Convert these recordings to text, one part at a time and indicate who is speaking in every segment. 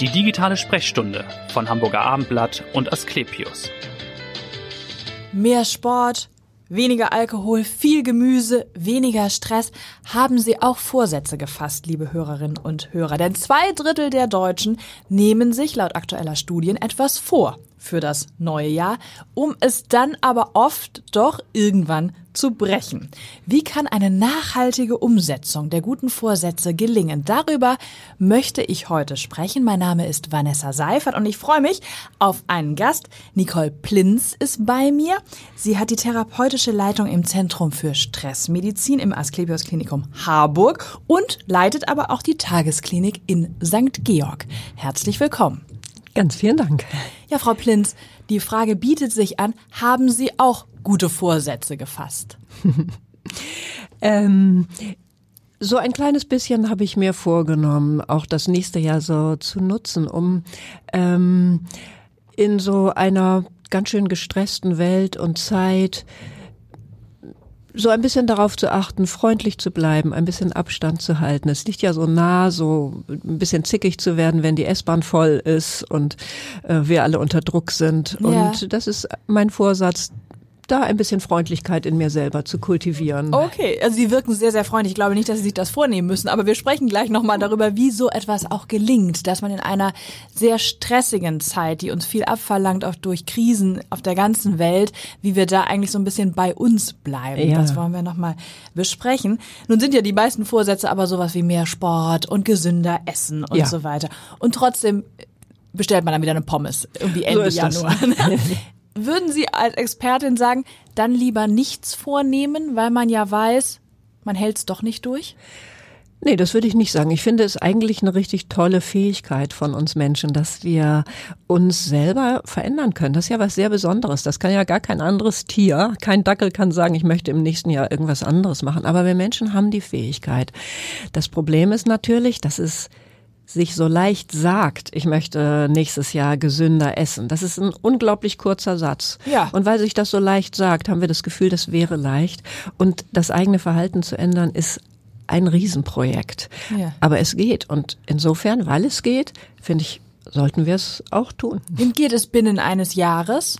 Speaker 1: Die digitale Sprechstunde von Hamburger Abendblatt und Asklepios.
Speaker 2: Mehr Sport, weniger Alkohol, viel Gemüse, weniger Stress. Haben Sie auch Vorsätze gefasst, liebe Hörerinnen und Hörer? Denn zwei Drittel der Deutschen nehmen sich laut aktueller Studien etwas vor für das neue Jahr, um es dann aber oft doch irgendwann zu brechen. Wie kann eine nachhaltige Umsetzung der guten Vorsätze gelingen? Darüber möchte ich heute sprechen. Mein Name ist Vanessa Seifert und ich freue mich auf einen Gast. Nicole Plinz ist bei mir. Sie hat die therapeutische Leitung im Zentrum für Stressmedizin im Asklepios Klinikum Harburg und leitet aber auch die Tagesklinik in St. Georg. Herzlich willkommen.
Speaker 3: Ganz vielen Dank.
Speaker 2: Ja, Frau Plinz, die Frage bietet sich an, haben Sie auch gute Vorsätze gefasst?
Speaker 3: ähm, so ein kleines bisschen habe ich mir vorgenommen, auch das nächste Jahr so zu nutzen, um ähm, in so einer ganz schön gestressten Welt und Zeit so ein bisschen darauf zu achten, freundlich zu bleiben, ein bisschen Abstand zu halten. Es liegt ja so nah, so ein bisschen zickig zu werden, wenn die S-Bahn voll ist und äh, wir alle unter Druck sind. Ja. Und das ist mein Vorsatz, da ein bisschen Freundlichkeit in mir selber zu kultivieren.
Speaker 2: Okay, also Sie wirken sehr, sehr freundlich. Ich glaube nicht, dass Sie sich das vornehmen müssen, aber wir sprechen gleich nochmal darüber, wie so etwas auch gelingt, dass man in einer sehr stressigen Zeit, die uns viel abverlangt, auch durch Krisen auf der ganzen Welt, wie wir da eigentlich so ein bisschen bei uns bleiben. Ja. Das wollen wir nochmal besprechen. Nun sind ja die meisten Vorsätze aber sowas wie mehr Sport und gesünder essen und ja. so weiter. Und trotzdem bestellt man dann wieder eine Pommes irgendwie Ende so Januar. würden Sie als Expertin sagen, dann lieber nichts vornehmen, weil man ja weiß, man hält es doch nicht durch?
Speaker 3: Nee, das würde ich nicht sagen. Ich finde es eigentlich eine richtig tolle Fähigkeit von uns Menschen, dass wir uns selber verändern können. Das ist ja was sehr Besonderes. Das kann ja gar kein anderes Tier. Kein Dackel kann sagen, ich möchte im nächsten Jahr irgendwas anderes machen. Aber wir Menschen haben die Fähigkeit. Das Problem ist natürlich, dass es sich so leicht sagt, ich möchte nächstes Jahr gesünder essen. Das ist ein unglaublich kurzer Satz. Ja. Und weil sich das so leicht sagt, haben wir das Gefühl, das wäre leicht. Und das eigene Verhalten zu ändern ist ein Riesenprojekt. Ja. Aber es geht. Und insofern, weil es geht, finde ich, sollten wir es auch tun.
Speaker 2: Und geht es binnen eines Jahres?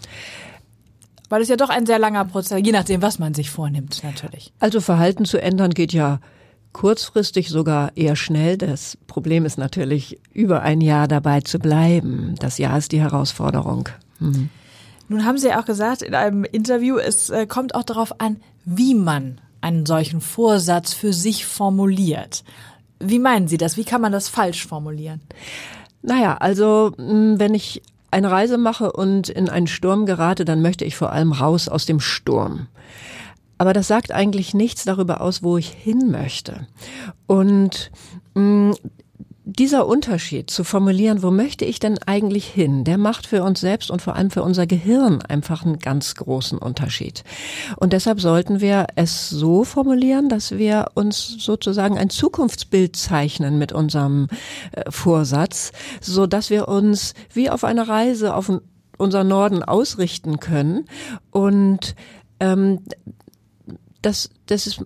Speaker 2: Weil es ja doch ein sehr langer Prozess, je nachdem, was man sich vornimmt, natürlich.
Speaker 3: Also Verhalten zu ändern geht ja kurzfristig sogar eher schnell. Das Problem ist natürlich, über ein Jahr dabei zu bleiben. Das Jahr ist die Herausforderung. Mhm.
Speaker 2: Nun haben Sie auch gesagt in einem Interview, es äh, kommt auch darauf an, wie man einen solchen Vorsatz für sich formuliert. Wie meinen Sie das? Wie kann man das falsch formulieren?
Speaker 3: Naja, also wenn ich eine Reise mache und in einen Sturm gerate, dann möchte ich vor allem raus aus dem Sturm. Aber das sagt eigentlich nichts darüber aus, wo ich hin möchte. Und mh, mm, dieser Unterschied zu formulieren, wo möchte ich denn eigentlich hin, der macht für uns selbst und vor allem für unser Gehirn einfach einen ganz großen Unterschied. Und deshalb sollten wir es so formulieren, dass wir uns sozusagen ein Zukunftsbild zeichnen mit unserem äh, Vorsatz, so dass wir uns wie auf einer Reise auf unser Norden ausrichten können und ähm, das, das ist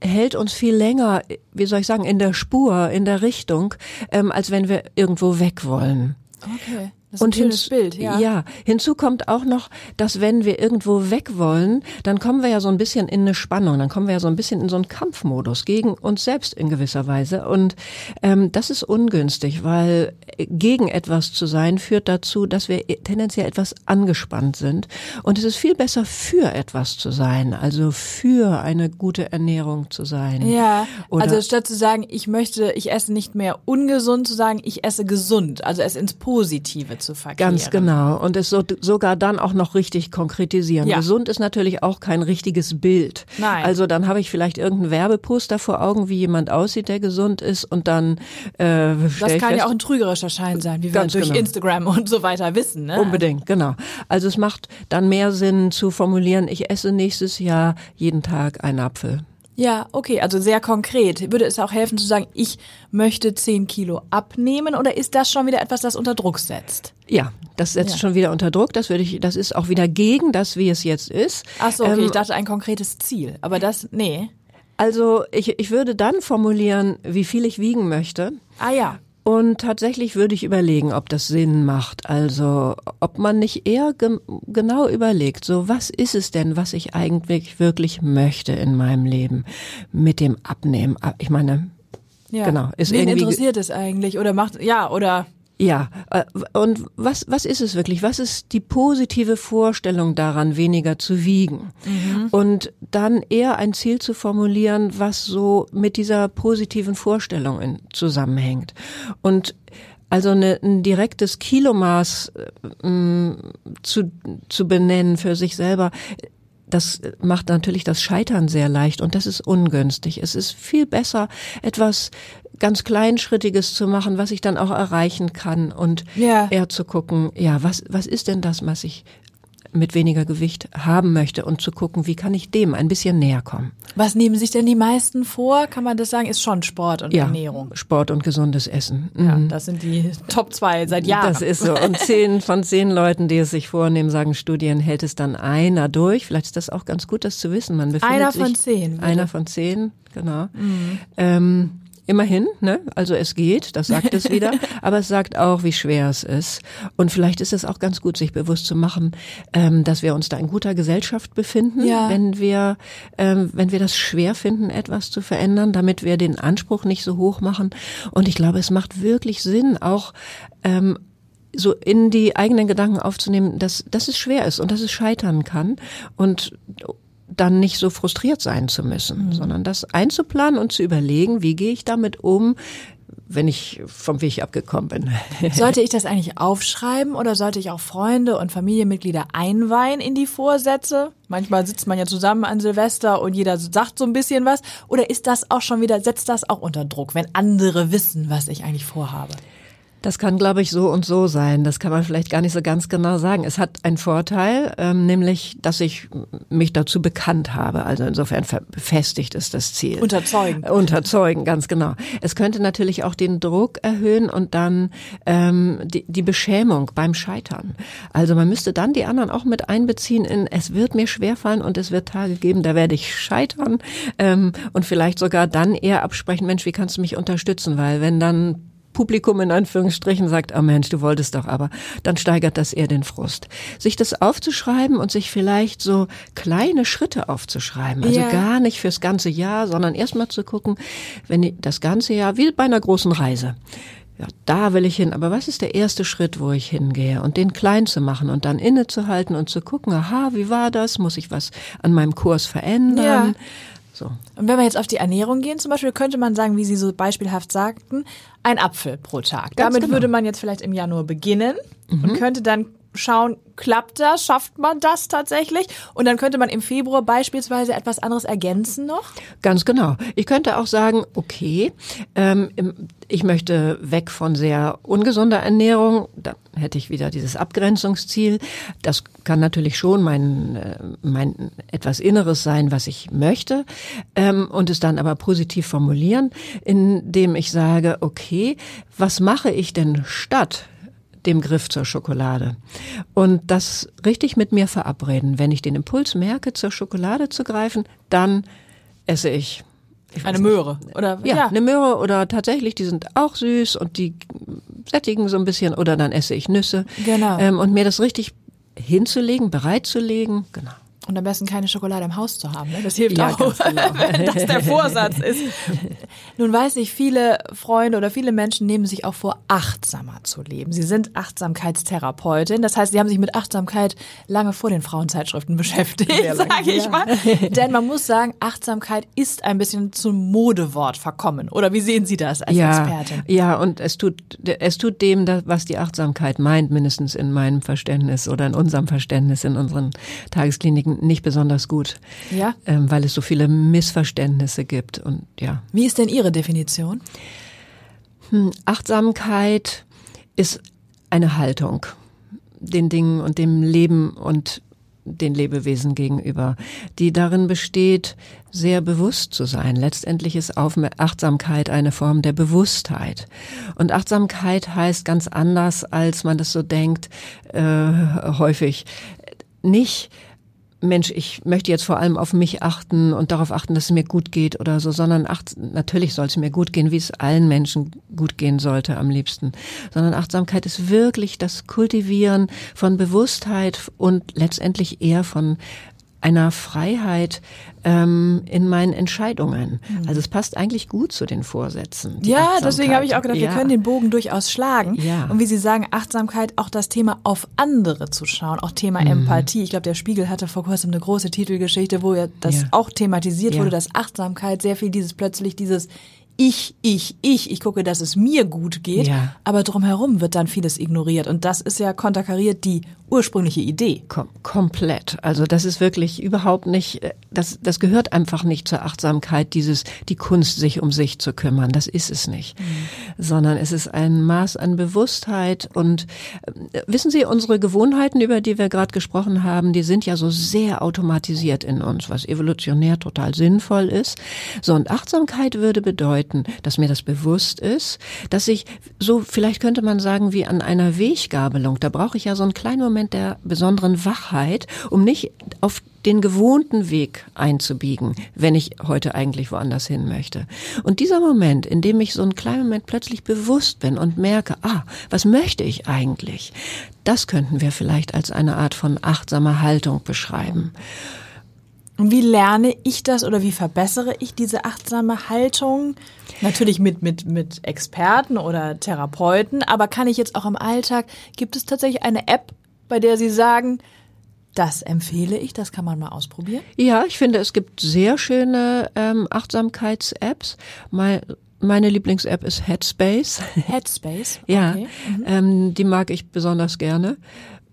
Speaker 3: hält uns viel länger, wie soll ich sagen, in der Spur, in der Richtung, ähm, als wenn wir irgendwo weg wollen.
Speaker 2: Okay. Das ist und ein schönes Bild, ja.
Speaker 3: Ja, hinzu kommt auch noch, dass wenn wir irgendwo weg wollen, dann kommen wir ja so ein bisschen in eine Spannung, dann kommen wir ja so ein bisschen in so einen Kampfmodus gegen uns selbst in gewisser Weise. Und ähm, das ist ungünstig, weil gegen etwas zu sein führt dazu, dass wir tendenziell etwas angespannt sind. Und es ist viel besser für etwas zu sein, also für eine gute Ernährung zu sein.
Speaker 2: Ja, Oder also statt zu sagen, ich möchte, ich esse nicht mehr ungesund, zu sagen, ich esse gesund, also es ins Positive zu verkehren.
Speaker 3: Ganz genau. Und es so, sogar dann auch noch richtig konkretisieren. Ja. Gesund ist natürlich auch kein richtiges Bild. Nein. Also dann habe ich vielleicht irgendeinen Werbeposter vor Augen, wie jemand aussieht, der gesund ist und dann äh,
Speaker 2: Das kann ja auch ein trügerischer Schein sein, wie wir durch genau. Instagram und so weiter wissen. Ne?
Speaker 3: Unbedingt, genau. Also es macht dann mehr Sinn zu formulieren, ich esse nächstes Jahr jeden Tag einen Apfel.
Speaker 2: Ja, okay, also sehr konkret. Würde es auch helfen zu sagen, ich möchte zehn Kilo abnehmen oder ist das schon wieder etwas, das unter Druck setzt?
Speaker 3: Ja, das setzt ja. schon wieder unter Druck. Das würde ich, das ist auch wieder gegen das, wie es jetzt ist.
Speaker 2: Ach so, okay, ähm, ich dachte ein konkretes Ziel, aber das, nee.
Speaker 3: Also ich, ich würde dann formulieren, wie viel ich wiegen möchte.
Speaker 2: Ah ja.
Speaker 3: Und tatsächlich würde ich überlegen, ob das Sinn macht. Also, ob man nicht eher ge genau überlegt, so was ist es denn, was ich eigentlich wirklich möchte in meinem Leben mit dem Abnehmen. Ich meine,
Speaker 2: Ja.
Speaker 3: Genau, ist
Speaker 2: Wen
Speaker 3: irgendwie-
Speaker 2: interessiert es eigentlich? Oder macht, ja, oder
Speaker 3: Ja, äh, und was, was ist es wirklich? Was ist die positive Vorstellung daran, weniger zu wiegen? Und dann eher ein Ziel zu formulieren, was so mit dieser positiven Vorstellung in, zusammenhängt. Und also eine, ein direktes Kilomaß äh, zu, zu benennen für sich selber, das macht natürlich das Scheitern sehr leicht und das ist ungünstig. Es ist viel besser, etwas ganz Kleinschrittiges zu machen, was ich dann auch erreichen kann und
Speaker 2: Ja.
Speaker 3: eher zu gucken, ja, was, was ist denn das, was ich mit weniger Gewicht haben möchte und zu gucken, wie kann ich dem ein bisschen näher kommen.
Speaker 2: was nehmen sich denn die meisten vor? Kann man das sagen? Ist schon Sport und
Speaker 3: Ja,
Speaker 2: Ernährung.
Speaker 3: Sport und gesundes Essen.
Speaker 2: Ja,
Speaker 3: Mhm.
Speaker 2: das sind die Top zwei seit Jahren.
Speaker 3: Das ist so. Und zehn von zehn Leuten, die es sich vornehmen, sagen Studien, hält es dann einer durch. Vielleicht ist das auch ganz gut, das zu wissen. Man befindet
Speaker 2: Einer
Speaker 3: sich,
Speaker 2: von zehn, würde-
Speaker 3: Einer von zehn, genau. Ähm, immerhin, ne? Also es geht, das sagt es wieder. aber es sagt auch, wie schwer es ist. Und vielleicht ist es auch ganz gut, sich bewusst zu machen, ähm, dass wir uns da in guter Gesellschaft befinden,
Speaker 2: Ja.
Speaker 3: wenn wir, ähm, wenn wir das schwer finden, etwas zu verändern, damit wir den Anspruch nicht so hoch machen. Und ich glaube, es macht wirklich Sinn, auch ähm, so in die eigenen Gedanken aufzunehmen, dass, dass es schwer ist und dass es scheitern kann und dann nicht so frustriert sein zu müssen, sondern das einzuplanen und zu überlegen, wie gehe ich damit um, wenn ich vom Weg abgekommen bin.
Speaker 2: Sollte ich das eigentlich aufschreiben oder sollte ich auch Freunde und Familienmitglieder einweihen in die Vorsätze? Manchmal sitzt man ja zusammen an Silvester und jeder sagt so ein bisschen was. Oder ist das auch schon wieder, setzt das auch unter Druck, wenn andere wissen, was ich eigentlich vorhabe?
Speaker 3: Das kann, glaube ich, so und so sein. Das kann man vielleicht gar nicht so ganz genau sagen. Es hat einen Vorteil, ähm, nämlich, dass ich mich dazu bekannt habe. Also insofern befestigt ist das Ziel.
Speaker 2: Unterzeugen.
Speaker 3: Unterzeugen, ganz genau. Es könnte natürlich auch den Druck erhöhen und dann ähm, die, die Beschämung beim Scheitern. Also man müsste dann die anderen auch mit einbeziehen in, es wird mir schwerfallen und es wird Tage geben, da werde ich scheitern ähm, und vielleicht sogar dann eher absprechen, Mensch, wie kannst du mich unterstützen? Weil wenn dann Publikum in Anführungsstrichen sagt, oh Mensch, du wolltest doch aber, dann steigert das eher den Frust. Sich das aufzuschreiben und sich vielleicht so kleine Schritte aufzuschreiben, also
Speaker 2: Ja.
Speaker 3: gar nicht fürs ganze Jahr, sondern erstmal zu gucken, wenn das ganze Jahr, wie bei einer großen Reise. Ja, da will ich hin, aber was ist der erste Schritt, wo ich hingehe? Und den klein zu machen und dann innezuhalten und zu gucken, aha, wie war das? Muss ich was an meinem Kurs verändern?
Speaker 2: Ja.
Speaker 3: So.
Speaker 2: Und wenn wir jetzt auf die Ernährung gehen, zum Beispiel, könnte man sagen, wie Sie so beispielhaft sagten, ein Apfel pro Tag.
Speaker 3: Ganz
Speaker 2: Damit
Speaker 3: genau.
Speaker 2: würde man jetzt vielleicht im Januar beginnen und könnte dann schauen, klappt das, schafft man das tatsächlich? Und dann könnte man im Februar beispielsweise etwas anderes ergänzen noch.
Speaker 3: Ganz genau. Ich könnte auch sagen, okay, ähm, ich möchte weg von sehr ungesunder Ernährung. Da hätte ich wieder dieses Abgrenzungsziel. Das kann natürlich schon mein, äh, mein etwas Inneres sein, was ich möchte, ähm, und es dann aber positiv formulieren, indem ich sage, okay, was mache ich denn statt dem Griff zur Schokolade. Und das richtig mit mir verabreden. Wenn ich den Impuls merke, zur Schokolade zu greifen, dann esse ich. ich
Speaker 2: Eine Möhre. Oder
Speaker 3: nicht. Ja, eine Möhre oder tatsächlich, die sind auch süß und die sättigen so ein bisschen oder dann esse ich Nüsse.
Speaker 2: Genau.
Speaker 3: Ähm, und mir das richtig hinzulegen, bereitzulegen, genau.
Speaker 2: Und am besten keine Schokolade im Haus zu haben. Ne? Das hilft
Speaker 3: Ja,
Speaker 2: auch,
Speaker 3: genau.
Speaker 2: wenn das der Vorsatz ist. Nun weiß ich, viele Freunde oder viele Menschen nehmen sich auch vor, achtsamer zu leben. Sie sind Achtsamkeitstherapeutin. Das heißt, sie haben sich mit Achtsamkeit lange vor den Frauenzeitschriften beschäftigt, sage ich mal. Denn man muss sagen, Achtsamkeit ist ein bisschen zum Modewort verkommen. Oder wie sehen Sie das als
Speaker 3: ja,
Speaker 2: Expertin?
Speaker 3: Ja, und es tut, es tut dem, was die Achtsamkeit meint, mindestens in meinem Verständnis oder in unserem Verständnis in unseren Tageskliniken nicht besonders gut.
Speaker 2: Ja.
Speaker 3: Ähm, weil es so viele Missverständnisse gibt und ja.
Speaker 2: Wie ist denn Ihre Definition?
Speaker 3: Achtsamkeit ist eine Haltung den Dingen und dem Leben und den Lebewesen gegenüber, die darin besteht, sehr bewusst zu sein. Letztendlich ist Achtsamkeit eine Form der Bewusstheit. Und Achtsamkeit heißt ganz anders, als man das so denkt, äh, häufig nicht Mensch, ich möchte jetzt vor allem auf mich achten und darauf achten, dass es mir gut geht oder so, sondern acht, natürlich soll es mir gut gehen, wie es allen Menschen gut gehen sollte am liebsten. Sondern Achtsamkeit ist wirklich das Kultivieren von Bewusstheit und letztendlich eher von einer Freiheit ähm, in meinen Entscheidungen. Mhm. Also es passt eigentlich gut zu den Vorsätzen.
Speaker 2: Ja, deswegen habe ich auch gedacht, ja. wir können den Bogen durchaus schlagen. Ja. Und wie Sie sagen, Achtsamkeit, auch das Thema auf andere zu schauen, auch Thema mhm. Empathie. Ich glaube, der Spiegel hatte vor kurzem eine große Titelgeschichte, wo ja das ja. auch thematisiert wurde, dass Achtsamkeit sehr viel dieses plötzlich dieses ich, ich, ich, ich gucke, dass es mir gut geht, ja. aber drumherum wird dann vieles ignoriert und das ist ja konterkariert die ursprüngliche Idee.
Speaker 3: Kom komplett. Also das ist wirklich überhaupt nicht, äh, das, das gehört einfach nicht zur Achtsamkeit, dieses, die Kunst, sich um sich zu kümmern. Das ist es nicht. Mhm. Sondern es ist ein Maß an Bewusstheit und äh, wissen Sie, unsere Gewohnheiten, über die wir gerade gesprochen haben, die sind ja so sehr automatisiert in uns, was evolutionär total sinnvoll ist. So, und Achtsamkeit würde bedeuten, dass mir das bewusst ist, dass ich so, vielleicht könnte man sagen, wie an einer Weggabelung, da brauche ich ja so einen kleinen Moment Moment der besonderen Wachheit, um nicht auf den gewohnten Weg einzubiegen, wenn ich heute eigentlich woanders hin möchte. Und dieser Moment, in dem ich so einen kleinen Moment plötzlich bewusst bin und merke, ah, was möchte ich eigentlich? Das könnten wir vielleicht als eine Art von achtsamer Haltung beschreiben.
Speaker 2: Und wie lerne ich das oder wie verbessere ich diese achtsame Haltung? Natürlich mit, mit, mit Experten oder Therapeuten, aber kann ich jetzt auch im Alltag, gibt es tatsächlich eine App, bei der Sie sagen, das empfehle ich, das kann man mal ausprobieren?
Speaker 3: Ja, ich finde, es gibt sehr schöne ähm, Achtsamkeits-Apps. Mein, meine Lieblings-App ist Headspace.
Speaker 2: Headspace?
Speaker 3: Okay. ja, mhm. ähm, die mag ich besonders gerne.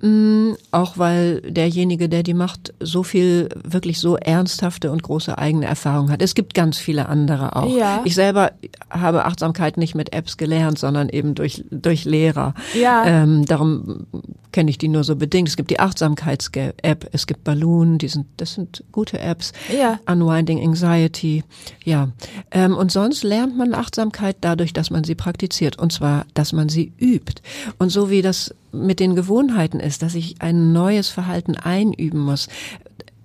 Speaker 3: Mm, auch weil derjenige, der die macht, so viel wirklich so ernsthafte und große eigene Erfahrung hat. Es gibt ganz viele andere auch. Ja. Ich selber habe Achtsamkeit nicht mit Apps gelernt, sondern eben durch, durch Lehrer. Ja. Ähm, darum kenne ich die nur so bedingt. Es gibt die Achtsamkeits-App, es gibt Balloon, die sind, das sind gute Apps. Ja. Unwinding Anxiety, ja. Ähm, und sonst lernt man Achtsamkeit dadurch, dass man sie praktiziert. Und zwar, dass man sie übt. Und so wie das mit den Gewohnheiten ist, dass ich ein neues Verhalten einüben muss,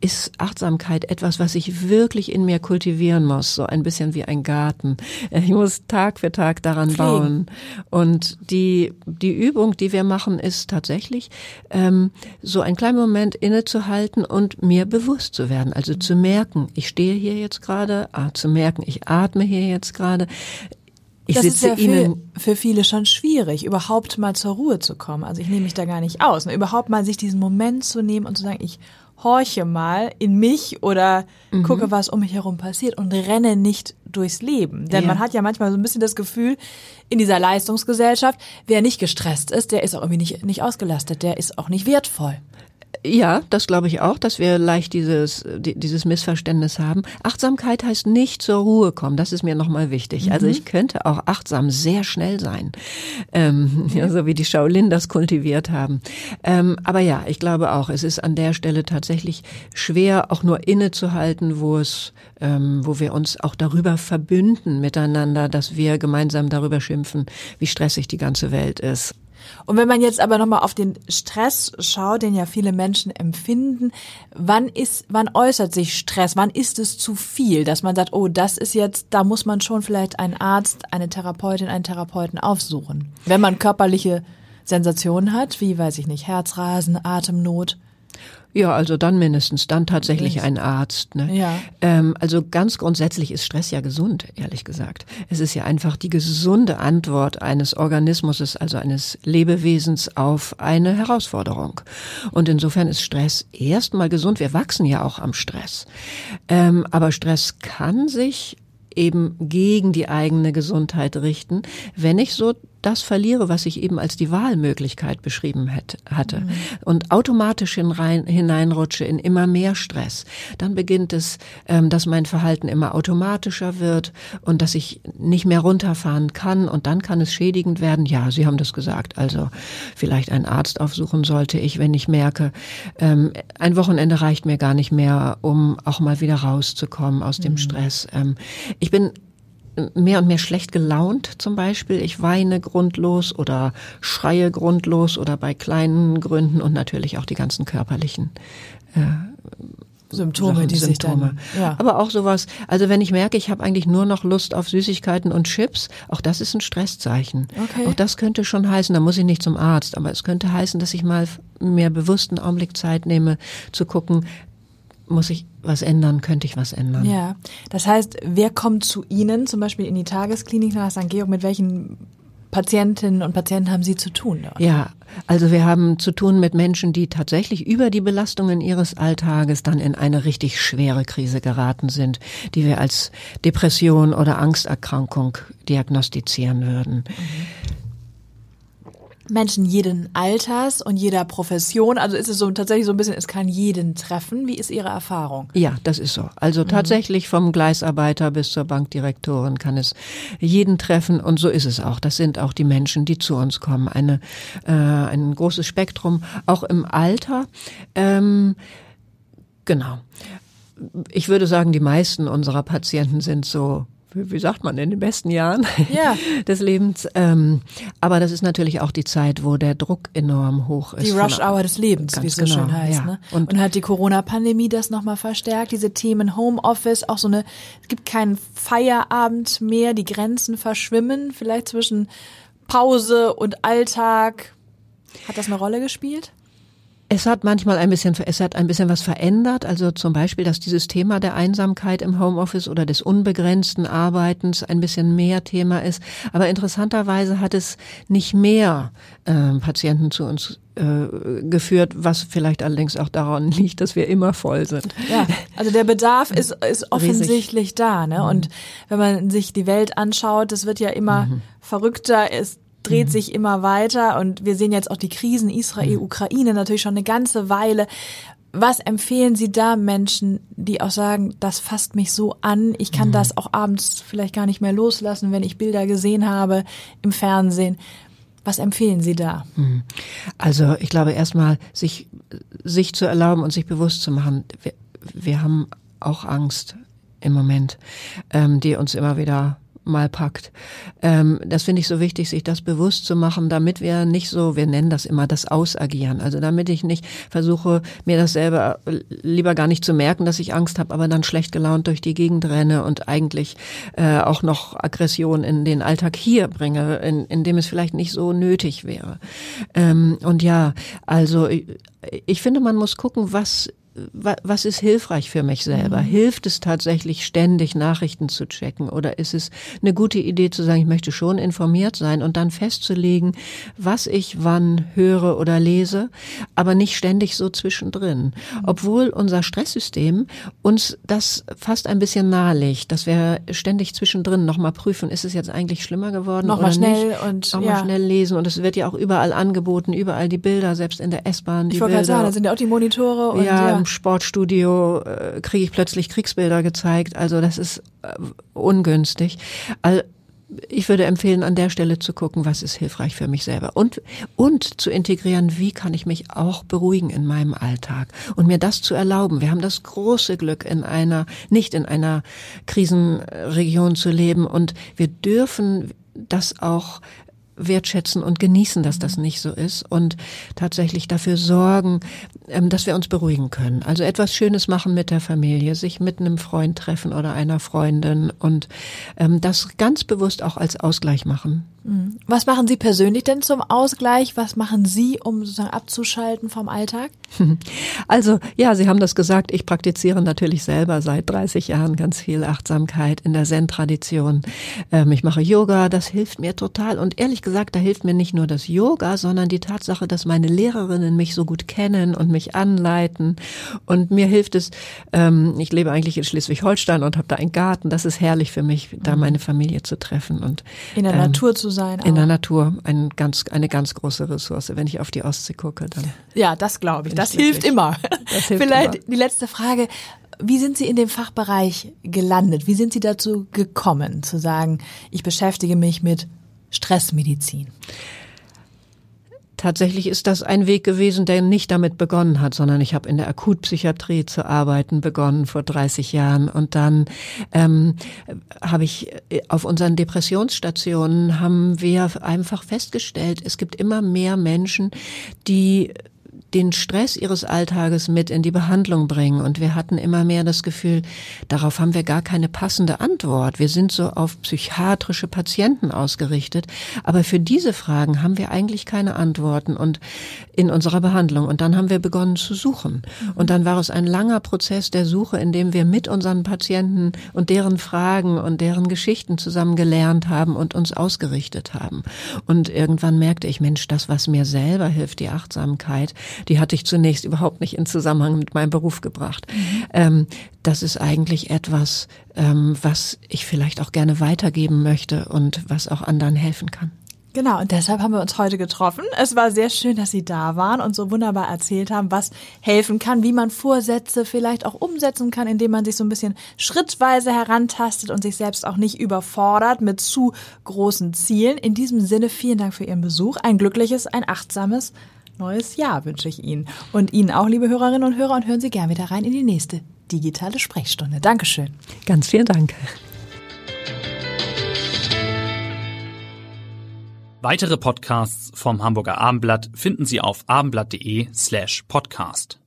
Speaker 3: ist Achtsamkeit etwas, was ich wirklich in mir kultivieren muss, so ein bisschen wie ein Garten. Ich muss Tag für Tag daran Pflegen. bauen. Und die, die Übung, die wir machen, ist tatsächlich ähm, so einen kleinen Moment innezuhalten und mir bewusst zu werden. Also zu merken, ich stehe hier jetzt gerade, ah, zu merken, ich atme hier jetzt gerade,
Speaker 2: ich das ist ja für, für, viele schon schwierig, überhaupt mal zur Ruhe zu kommen. Also ich nehme mich da gar nicht aus. Ne? Überhaupt mal sich diesen Moment zu nehmen und zu sagen, ich horche mal in mich oder mhm. gucke, was um mich herum passiert und renne nicht durchs Leben. Denn ja. man hat ja manchmal so ein bisschen das Gefühl, in dieser Leistungsgesellschaft, wer nicht gestresst ist, der ist auch irgendwie nicht, nicht ausgelastet, der ist auch nicht wertvoll.
Speaker 3: Ja, das glaube ich auch, dass wir leicht dieses, dieses Missverständnis haben. Achtsamkeit heißt nicht zur Ruhe kommen. Das ist mir nochmal wichtig. Mhm. Also ich könnte auch achtsam sehr schnell sein. Ähm, ja, so wie die Shaolin das kultiviert haben. Ähm, aber ja, ich glaube auch, es ist an der Stelle tatsächlich schwer, auch nur innezuhalten, wo es, ähm, wo wir uns auch darüber verbünden miteinander, dass wir gemeinsam darüber schimpfen, wie stressig die ganze Welt ist.
Speaker 2: Und wenn man jetzt aber nochmal auf den Stress schaut, den ja viele Menschen empfinden, wann ist, wann äußert sich Stress? Wann ist es zu viel, dass man sagt, oh, das ist jetzt, da muss man schon vielleicht einen Arzt, eine Therapeutin, einen Therapeuten aufsuchen? Wenn man körperliche Sensationen hat, wie, weiß ich nicht, Herzrasen, Atemnot.
Speaker 3: Ja, also dann mindestens, dann tatsächlich ein Arzt. Ne? Ja. Ähm, also ganz grundsätzlich ist Stress ja gesund, ehrlich gesagt. Es ist ja einfach die gesunde Antwort eines Organismus, also eines Lebewesens auf eine Herausforderung. Und insofern ist Stress erstmal gesund. Wir wachsen ja auch am Stress. Ähm, aber Stress kann sich eben gegen die eigene Gesundheit richten, wenn ich so das verliere, was ich eben als die Wahlmöglichkeit beschrieben hätte, hatte mhm. und automatisch hinein, hineinrutsche in immer mehr Stress, dann beginnt es, ähm, dass mein Verhalten immer automatischer wird und dass ich nicht mehr runterfahren kann und dann kann es schädigend werden. Ja, Sie haben das gesagt. Also vielleicht einen Arzt aufsuchen sollte ich, wenn ich merke, ähm, ein Wochenende reicht mir gar nicht mehr, um auch mal wieder rauszukommen aus dem mhm. Stress. Ähm, ich bin mehr und mehr schlecht gelaunt zum Beispiel. Ich weine grundlos oder schreie grundlos oder bei kleinen Gründen und natürlich auch die ganzen körperlichen äh,
Speaker 2: Symptome,
Speaker 3: Sachen,
Speaker 2: die sich
Speaker 3: Symptome.
Speaker 2: dann, ja.
Speaker 3: Aber auch sowas, also wenn ich merke, ich habe eigentlich nur noch Lust auf Süßigkeiten und Chips, auch das ist ein Stresszeichen.
Speaker 2: Okay.
Speaker 3: Auch das könnte schon heißen, da muss ich nicht zum Arzt, aber es könnte heißen, dass ich mal mehr bewussten Augenblick Zeit nehme, zu gucken, muss ich was ändern, könnte ich was ändern.
Speaker 2: Ja, das heißt, wer kommt zu Ihnen, zum Beispiel in die Tagesklinik nach St. Georg, mit welchen Patientinnen und Patienten haben Sie zu tun? Dort?
Speaker 3: Ja, also wir haben zu tun mit Menschen, die tatsächlich über die Belastungen ihres Alltages dann in eine richtig schwere Krise geraten sind, die wir als Depression oder Angsterkrankung diagnostizieren würden.
Speaker 2: Menschen jeden Alters und jeder Profession. Also ist es so tatsächlich so ein bisschen, es kann jeden treffen. Wie ist Ihre Erfahrung?
Speaker 3: Ja, das ist so. Also tatsächlich vom Gleisarbeiter bis zur Bankdirektorin kann es jeden treffen und so ist es auch. Das sind auch die Menschen, die zu uns kommen. Eine, äh, ein großes Spektrum, auch im Alter. Ähm, genau. Ich würde sagen, die meisten unserer Patienten sind so wie sagt man, in den besten Jahren
Speaker 2: Ja.
Speaker 3: des Lebens. Ähm, aber das ist natürlich auch die Zeit, wo der Druck enorm hoch ist.
Speaker 2: Die Rush Hour des Lebens, wie es so
Speaker 3: genau,
Speaker 2: schön heißt.
Speaker 3: ja.
Speaker 2: Ne? Und,
Speaker 3: Und-
Speaker 2: hat die Corona-Pandemie das nochmal verstärkt, diese Themen Homeoffice, auch so eine, es gibt keinen Feierabend mehr, die Grenzen verschwimmen, vielleicht zwischen Pause und Alltag. Hat das eine Rolle gespielt?
Speaker 3: Es hat manchmal ein bisschen, es hat ein bisschen was verändert. Also zum Beispiel, dass dieses Thema der Einsamkeit im Homeoffice oder des unbegrenzten Arbeitens ein bisschen mehr Thema ist. Aber interessanterweise hat es nicht mehr ähm, Patienten zu uns äh, geführt, was vielleicht allerdings auch daran liegt, dass wir immer voll sind.
Speaker 2: Ja, also der Bedarf ist, ist offensichtlich da, ne? Und wenn man sich die Welt anschaut, das wird ja immer verrückter, es dreht sich immer weiter und wir sehen jetzt auch die Krisen Israel, Ukraine natürlich schon eine ganze Weile. Was empfehlen Sie da Menschen, die auch sagen, das fasst mich so an, ich kann das auch abends vielleicht gar nicht mehr loslassen, wenn ich Bilder gesehen habe im Fernsehen? Was empfehlen Sie da?
Speaker 3: Also ich glaube erstmal, sich, sich zu erlauben und sich bewusst zu machen, wir, wir haben auch Angst im Moment, ähm, die uns immer wieder mal packt. Ähm, das finde ich so wichtig, sich das bewusst zu machen, damit wir nicht so, wir nennen das immer das Ausagieren. Also damit ich nicht versuche, mir das selber lieber gar nicht zu merken, dass ich Angst habe, aber dann schlecht gelaunt durch die Gegend renne und eigentlich äh, auch noch Aggression in den Alltag hier bringe, in, in dem es vielleicht nicht so nötig wäre. Ähm, und ja, also ich, ich finde, man muss gucken, was wa- was ist hilfreich für mich selber? Hilft es tatsächlich ständig Nachrichten zu checken oder ist es eine gute Idee zu sagen, ich möchte schon informiert sein und dann festzulegen, was ich wann höre oder lese, aber nicht ständig so zwischendrin. Obwohl unser Stresssystem uns das fast ein bisschen nahelegt, dass wir ständig zwischendrin nochmal prüfen, ist es jetzt eigentlich schlimmer geworden
Speaker 2: Nochmal
Speaker 3: oder
Speaker 2: schnell
Speaker 3: nicht?
Speaker 2: und,
Speaker 3: nochmal
Speaker 2: ja.
Speaker 3: schnell lesen und es wird ja auch überall angeboten, überall die Bilder, selbst in der S-Bahn die
Speaker 2: Ich wollte
Speaker 3: Bilder.
Speaker 2: gerade sagen, da sind ja auch die Monitore und
Speaker 3: ja,
Speaker 2: ja.
Speaker 3: Sportstudio äh, kriege ich plötzlich Kriegsbilder gezeigt. Also das ist äh, ungünstig. Also, ich würde empfehlen, an der Stelle zu gucken, was ist hilfreich für mich selber und, und zu integrieren, wie kann ich mich auch beruhigen in meinem Alltag und mir das zu erlauben. Wir haben das große Glück, in einer, nicht in einer Krisenregion zu leben und wir dürfen das auch wertschätzen und genießen, dass das nicht so ist und tatsächlich dafür sorgen, dass wir uns beruhigen können. Also etwas Schönes machen mit der Familie, sich mit einem Freund treffen oder einer Freundin und ähm, das ganz bewusst auch als Ausgleich machen.
Speaker 2: Was machen Sie persönlich denn zum Ausgleich? Was machen Sie, um sozusagen abzuschalten vom Alltag?
Speaker 3: Also ja, Sie haben das gesagt, ich praktiziere natürlich selber seit 30 Jahren ganz viel Achtsamkeit in der Zen-Tradition. Ähm, ich mache Yoga, das hilft mir total. Und ehrlich gesagt, da hilft mir nicht nur das Yoga, sondern die Tatsache, dass meine Lehrerinnen mich so gut kennen und mich anleiten. Und mir hilft es, ähm, ich lebe eigentlich in Schleswig-Holstein und habe da einen Garten. Das ist herrlich für mich, da meine Familie zu treffen und
Speaker 2: In der
Speaker 3: ähm,
Speaker 2: Natur zu sein?
Speaker 3: in
Speaker 2: auch.
Speaker 3: der Natur ein ganz, eine ganz große Ressource. Wenn ich auf die Ostsee gucke, dann
Speaker 2: Ja, das glaube ich. Das hilft immer.
Speaker 3: Das hilft
Speaker 2: Vielleicht
Speaker 3: immer.
Speaker 2: die letzte Frage. Wie sind Sie in dem Fachbereich gelandet? Wie sind Sie dazu gekommen, zu sagen, ich beschäftige mich mit Stressmedizin?
Speaker 3: Tatsächlich ist das ein Weg gewesen, der nicht damit begonnen hat, sondern ich habe in der Akutpsychiatrie zu arbeiten begonnen vor 30 Jahren. Und dann ähm, habe ich äh, auf unseren Depressionsstationen haben wir einfach festgestellt, es gibt immer mehr Menschen, die den Stress ihres Alltages mit in die Behandlung bringen. Und wir hatten immer mehr das Gefühl, darauf haben wir gar keine passende Antwort. Wir sind so auf psychiatrische Patienten ausgerichtet. Aber für diese Fragen haben wir eigentlich keine Antworten und in unserer Behandlung. Und dann haben wir begonnen zu suchen. Und dann war es ein langer Prozess der Suche, in dem wir mit unseren Patienten und deren Fragen und deren Geschichten zusammen gelernt haben und uns ausgerichtet haben. Und irgendwann merkte ich, Mensch, das, was mir selber hilft, die Achtsamkeit, die hatte ich zunächst überhaupt nicht in Zusammenhang mit meinem Beruf gebracht. Ähm, das ist eigentlich etwas, ähm, was ich vielleicht auch gerne weitergeben möchte und was auch anderen helfen kann.
Speaker 2: Genau, und deshalb haben wir uns heute getroffen. Es war sehr schön, dass Sie da waren und so wunderbar erzählt haben, was helfen kann, wie man Vorsätze vielleicht auch umsetzen kann, indem man sich so ein bisschen schrittweise herantastet und sich selbst auch nicht überfordert mit zu großen Zielen. In diesem Sinne vielen Dank für Ihren Besuch. Ein glückliches, ein achtsames neues Jahr wünsche ich Ihnen. Und Ihnen auch, liebe Hörerinnen und Hörer, und hören Sie gern wieder rein in die nächste digitale Sprechstunde. Dankeschön.
Speaker 3: Ganz vielen Dank.
Speaker 1: Weitere Podcasts vom Hamburger Abendblatt finden Sie auf abendblatt.de slash podcast.